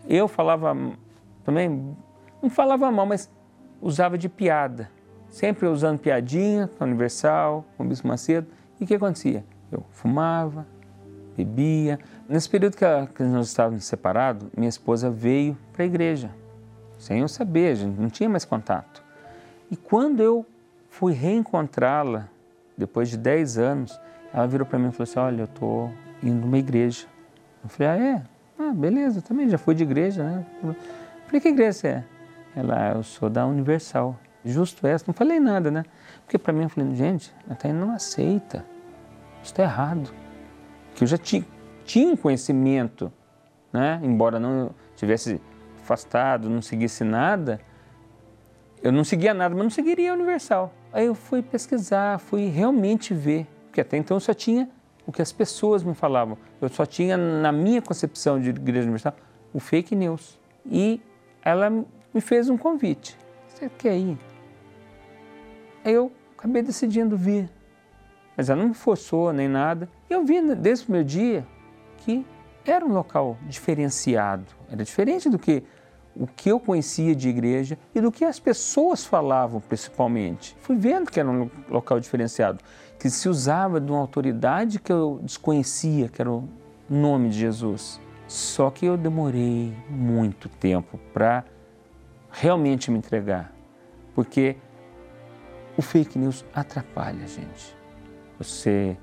Eu falava também, não falava mal, mas usava de piada. Sempre usando piadinha com a Universal, com o Bispo Macedo. E o que acontecia? Eu fumava, bebia. Nesse período que, a, que nós estávamos separados, minha esposa veio para a igreja, sem eu saber, a gente não tinha mais contato. E quando eu fui reencontrá-la, depois de 10 anos, ela virou para mim e falou assim: Olha, eu estou indo numa igreja. Eu falei, ah, é? Ah, beleza, também já fui de igreja, né? Eu falei, que igreja você é? Ela, eu sou da Universal. Justo essa, não falei nada, né? Porque para mim, eu falei, gente, a Thaís não aceita. Isso está errado. Que eu já tinha, tinha conhecimento, né? Embora não tivesse afastado, não seguisse nada, eu não seguia nada, mas não seguiria a Universal. Aí eu fui pesquisar, fui realmente ver, porque até então eu só tinha o que as pessoas me falavam. Eu só tinha, na minha concepção de igreja universal, o fake news. E ela me fez um convite. Você quer ir? Eu acabei decidindo vir. Mas ela não me forçou nem nada. Eu vi desde o meu dia que era um local diferenciado, era diferente do que o que eu conhecia de igreja e do que as pessoas falavam, principalmente. Fui vendo que era um local diferenciado, que se usava de uma autoridade que eu desconhecia, que era o nome de Jesus. Só que eu demorei muito tempo para realmente me entregar, porque o fake news atrapalha a gente. Você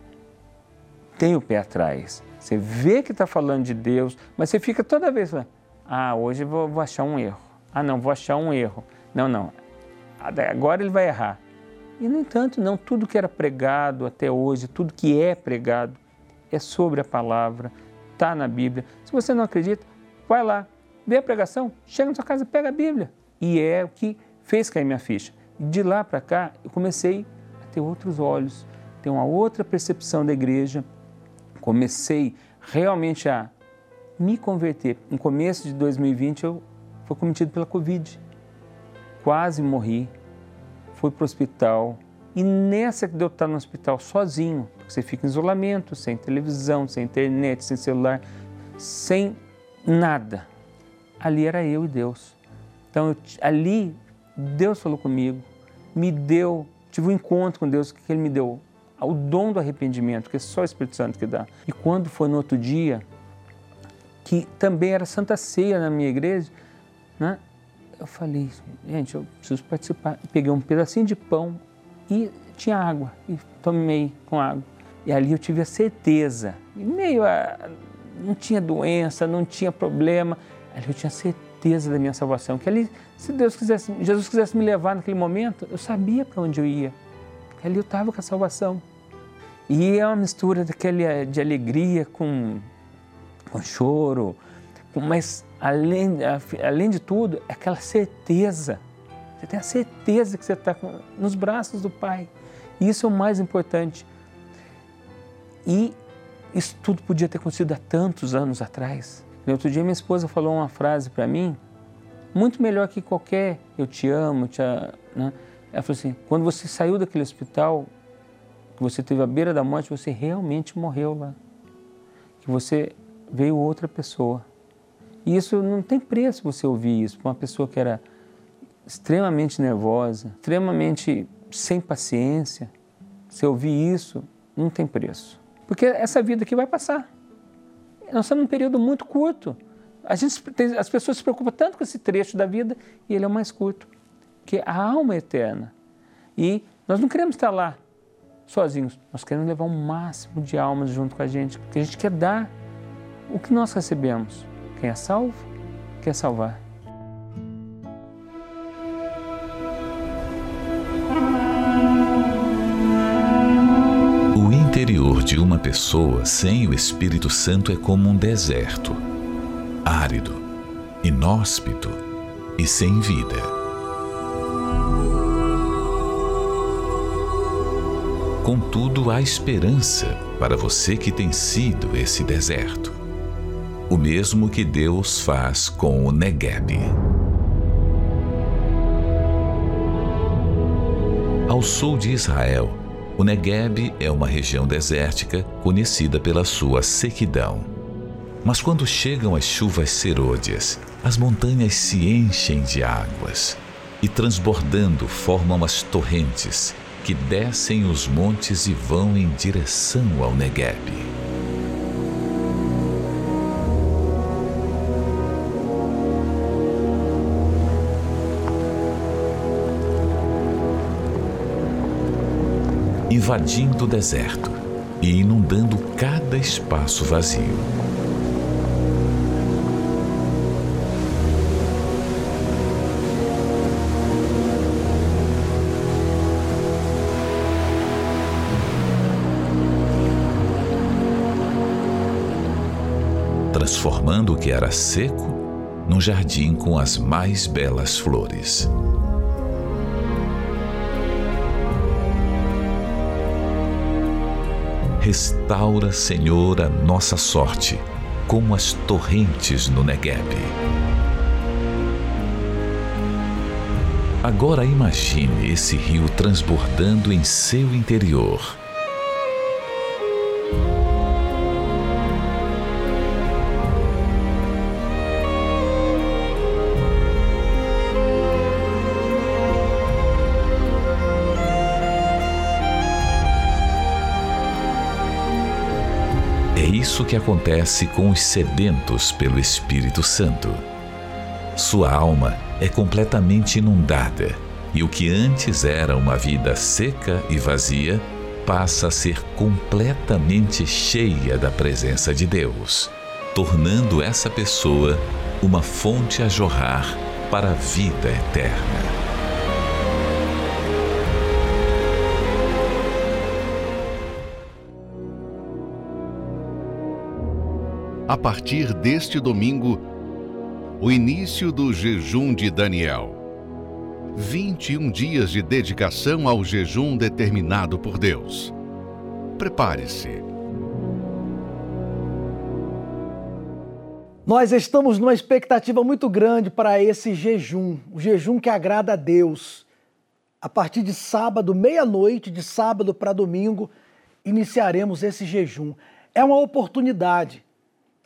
tem o pé atrás, você vê que está falando de Deus, mas você fica toda vez falando, ah, hoje vou, vou achar um erro. Ah, não, vou achar um erro. Não, não. Agora ele vai errar. E, no entanto, não tudo que era pregado até hoje, tudo que é pregado, é sobre a palavra, está na Bíblia. Se você não acredita, vai lá, vê a pregação, chega na sua casa, pega a Bíblia. E é o que fez cair minha ficha. De lá para cá, eu comecei a ter outros olhos, ter uma outra percepção da igreja. Comecei realmente a me converter. No começo de 2020 eu fui cometido pela Covid. Quase morri. Fui para o hospital. E nessa que deu estar no hospital sozinho, porque você fica em isolamento, sem televisão, sem internet, sem celular, sem nada. Ali era eu e Deus. Então eu, ali Deus falou comigo, me deu, tive um encontro com Deus que Ele me deu o dom do arrependimento, que é só o Espírito Santo que dá. E quando foi no outro dia, que também era Santa Ceia na minha igreja, né? eu falei, gente, eu preciso participar. Peguei um pedacinho de pão e tinha água, e tomei com água. E ali eu tive a certeza, meio a, não tinha doença, não tinha problema, ali eu tinha certeza da minha salvação, que ali, se Deus quisesse, Jesus quisesse me levar naquele momento, eu sabia para onde eu ia, ali eu estava com a salvação. E é uma mistura daquele, de alegria com com choro, mas além, além de tudo, é aquela certeza. Você tem a certeza que você está nos braços do Pai. Isso é o mais importante. E isso tudo podia ter acontecido há tantos anos atrás. Outro dia, minha esposa falou uma frase para mim, muito melhor que qualquer eu te amo, te, né? Ela falou assim: quando você saiu daquele hospital, que você teve à beira da morte, você realmente morreu lá. Que você veio outra pessoa. E isso não tem preço você ouvir isso para uma pessoa que era extremamente nervosa, extremamente sem paciência. Você ouvir isso não tem preço. Porque essa vida aqui vai passar. Nós estamos num período muito curto. Gente, as pessoas se preocupam tanto com esse trecho da vida e ele é o mais curto, que a alma é eterna. E nós não queremos estar lá sozinhos, nós queremos levar o um máximo de almas junto com a gente, porque a gente quer dar o que nós recebemos? Quem é salvo, quer salvar. O interior de uma pessoa sem o Espírito Santo é como um deserto, árido, inóspito e sem vida. Contudo, há esperança para você que tem sido esse deserto o mesmo que Deus faz com o Negueb. Ao sul de Israel, o Negueb é uma região desértica conhecida pela sua sequidão. Mas quando chegam as chuvas serôdias, as montanhas se enchem de águas e, transbordando, formam as torrentes que descem os montes e vão em direção ao Negueb. invadindo o deserto e inundando cada espaço vazio. Transformando o que era seco num jardim com as mais belas flores. Restaura, Senhor, a nossa sorte, como as torrentes no Negueb. Agora imagine esse rio transbordando em seu interior. Isso que acontece com os sedentos pelo Espírito Santo. Sua alma é completamente inundada e o que antes era uma vida seca e vazia passa a ser completamente cheia da presença de Deus, tornando essa pessoa uma fonte a jorrar para a vida eterna. A partir deste domingo, o início do jejum de Daniel. 21 dias de dedicação ao jejum determinado por Deus. Prepare-se. Nós estamos numa expectativa muito grande para esse jejum, o jejum que agrada a Deus. A partir de sábado, meia-noite, de sábado para domingo, iniciaremos esse jejum. É uma oportunidade.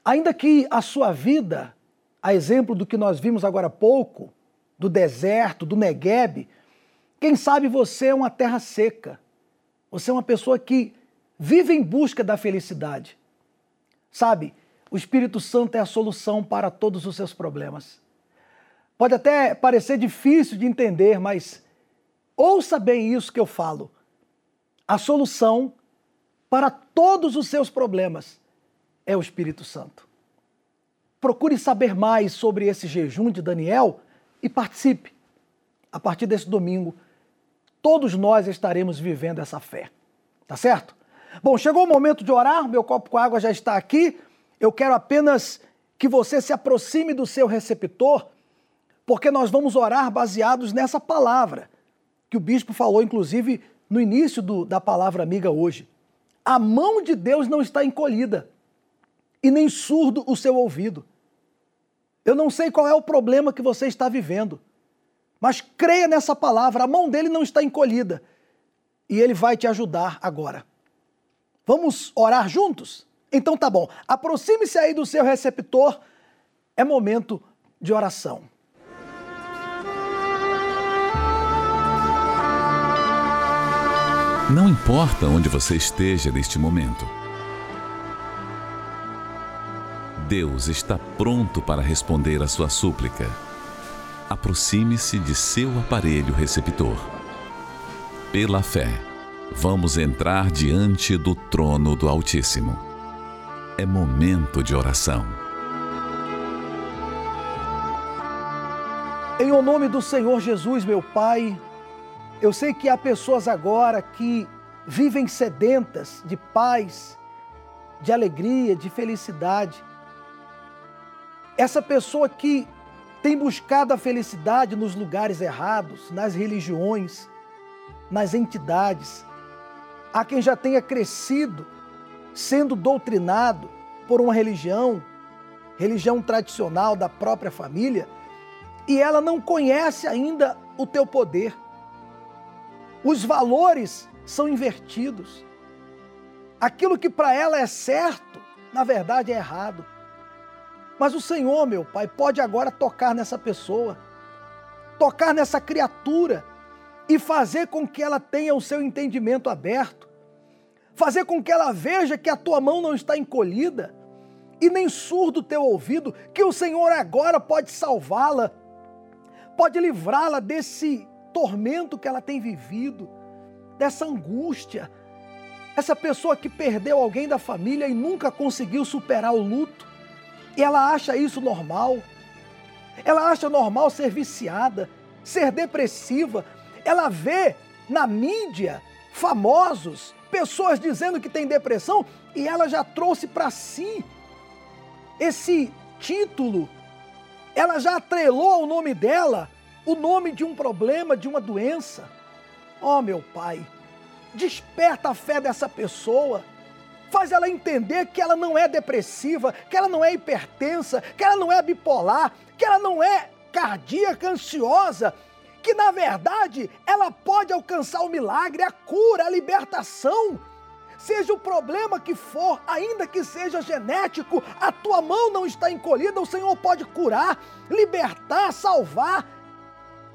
Ainda que a sua vida, a exemplo do que nós vimos agora há pouco, do deserto, do Negueb, quem sabe você é uma terra seca. Você é uma pessoa que vive em busca da felicidade. Sabe, o Espírito Santo é a solução para todos os seus problemas. Pode até parecer difícil de entender, mas ouça bem isso que eu falo. A solução para todos os seus problemas é o Espírito Santo. Procure saber mais sobre esse jejum de Daniel e participe. A partir desse domingo, todos nós estaremos vivendo essa fé. Tá certo? Bom, chegou o momento de orar, meu copo com água já está aqui. Eu quero apenas que você se aproxime do seu receptor, porque nós vamos orar baseados nessa palavra, que o bispo falou, inclusive, no início do, da palavra amiga hoje. A mão de Deus não está encolhida e nem surdo o seu ouvido. Eu não sei qual é o problema que você está vivendo, mas creia nessa palavra, a mão dele não está encolhida e ele vai te ajudar agora. Vamos orar juntos? Então tá bom, aproxime-se aí do seu receptor, é momento de oração. Não importa onde você esteja neste momento, Deus está pronto para responder a sua súplica. Aproxime-se de seu aparelho receptor. Pela fé, vamos entrar diante do trono do Altíssimo é momento de oração. Em o nome do Senhor Jesus, meu Pai, eu sei que há pessoas agora que vivem sedentas de paz, de alegria, de felicidade. Essa pessoa que tem buscado a felicidade nos lugares errados, nas religiões, nas entidades. Há quem já tenha crescido sendo doutrinado por uma religião, religião tradicional da própria família, e ela não conhece ainda o teu poder. Os valores são invertidos. Aquilo que para ela é certo, na verdade é errado. Mas o Senhor, meu Pai, pode agora tocar nessa pessoa, tocar nessa criatura e fazer com que ela tenha o seu entendimento aberto fazer com que ela veja que a tua mão não está encolhida e nem surdo o teu ouvido, que o Senhor agora pode salvá-la, pode livrá-la desse tormento que ela tem vivido, dessa angústia. Essa pessoa que perdeu alguém da família e nunca conseguiu superar o luto, e ela acha isso normal. Ela acha normal ser viciada, ser depressiva. Ela vê na mídia famosos pessoas dizendo que tem depressão e ela já trouxe para si esse título. Ela já atrelou ao nome dela o nome de um problema, de uma doença. Oh, meu Pai, desperta a fé dessa pessoa. Faz ela entender que ela não é depressiva, que ela não é hipertensa, que ela não é bipolar, que ela não é cardíaca, ansiosa, que na verdade ela pode alcançar o milagre, a cura, a libertação. Seja o problema que for, ainda que seja genético, a tua mão não está encolhida, o Senhor pode curar, libertar, salvar,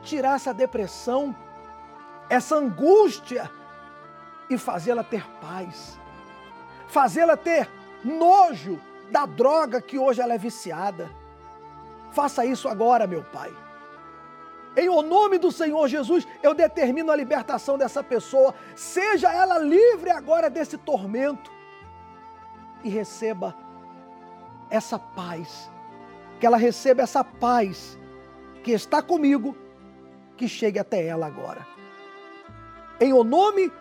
tirar essa depressão, essa angústia e fazê-la ter paz, fazê-la ter nojo da droga que hoje ela é viciada. Faça isso agora, meu Pai. Em o nome do Senhor Jesus, eu determino a libertação dessa pessoa. Seja ela livre agora desse tormento. E receba essa paz. Que ela receba essa paz que está comigo, que chegue até ela agora. Em o nome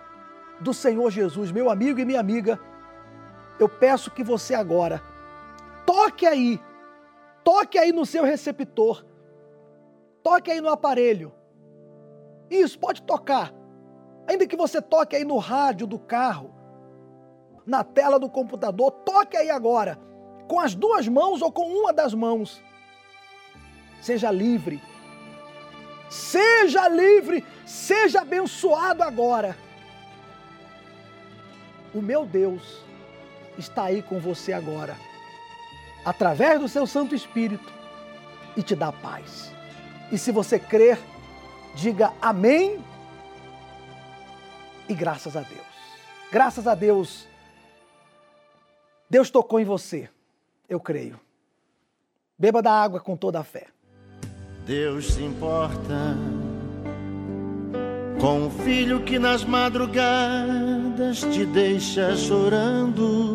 do Senhor Jesus, meu amigo e minha amiga, eu peço que você agora toque aí, toque aí no seu receptor, toque aí no aparelho. Isso, pode tocar. Ainda que você toque aí no rádio do carro, na tela do computador, toque aí agora, com as duas mãos ou com uma das mãos. Seja livre. Seja livre, seja abençoado agora. O meu Deus está aí com você agora, através do seu Santo Espírito, e te dá paz. E se você crer, diga amém e graças a Deus. Graças a Deus, Deus tocou em você, eu creio. Beba da água com toda a fé. Deus se importa com o filho que nas madrugadas te deixa chorando.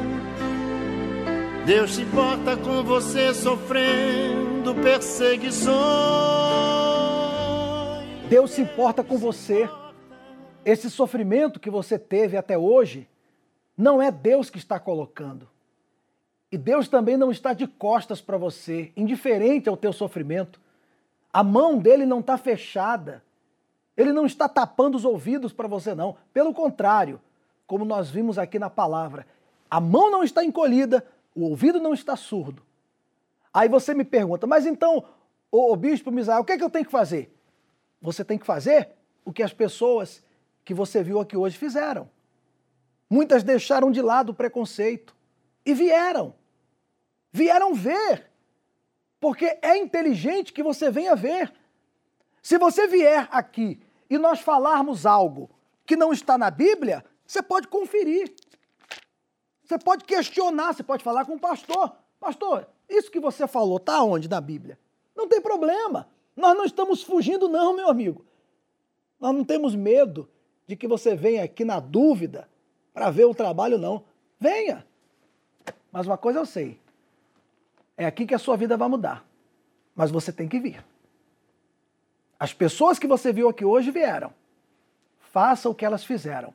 Deus se importa com você sofrendo perseguições. Deus se importa com você. Esse sofrimento que você teve até hoje não é Deus que está colocando. E Deus também não está de costas para você, indiferente ao teu sofrimento. A mão dele não está fechada. Ele não está tapando os ouvidos para você, não. Pelo contrário, como nós vimos aqui na palavra, a mão não está encolhida, o ouvido não está surdo. Aí você me pergunta, mas então, o bispo Misael, o que é que eu tenho que fazer? Você tem que fazer o que as pessoas que você viu aqui hoje fizeram. Muitas deixaram de lado o preconceito e vieram vieram ver. Porque é inteligente que você venha ver. Se você vier aqui e nós falarmos algo que não está na Bíblia, você pode conferir. Você pode questionar, você pode falar com o pastor. Pastor, isso que você falou está onde na Bíblia? Não tem problema. Nós não estamos fugindo, não, meu amigo. Nós não temos medo de que você venha aqui na dúvida para ver o trabalho, não. Venha. Mas uma coisa eu sei: é aqui que a sua vida vai mudar. Mas você tem que vir. As pessoas que você viu aqui hoje vieram. Faça o que elas fizeram.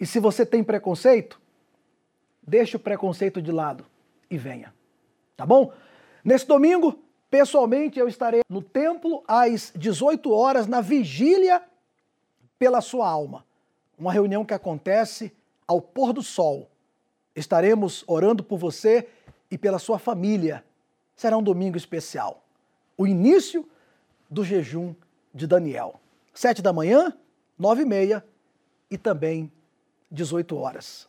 E se você tem preconceito, deixe o preconceito de lado e venha. Tá bom? Nesse domingo, pessoalmente, eu estarei no templo às 18 horas, na vigília pela sua alma. Uma reunião que acontece ao pôr do sol. Estaremos orando por você e pela sua família. Será um domingo especial. O início do jejum de Daniel. Sete da manhã, nove e meia e também 18 horas.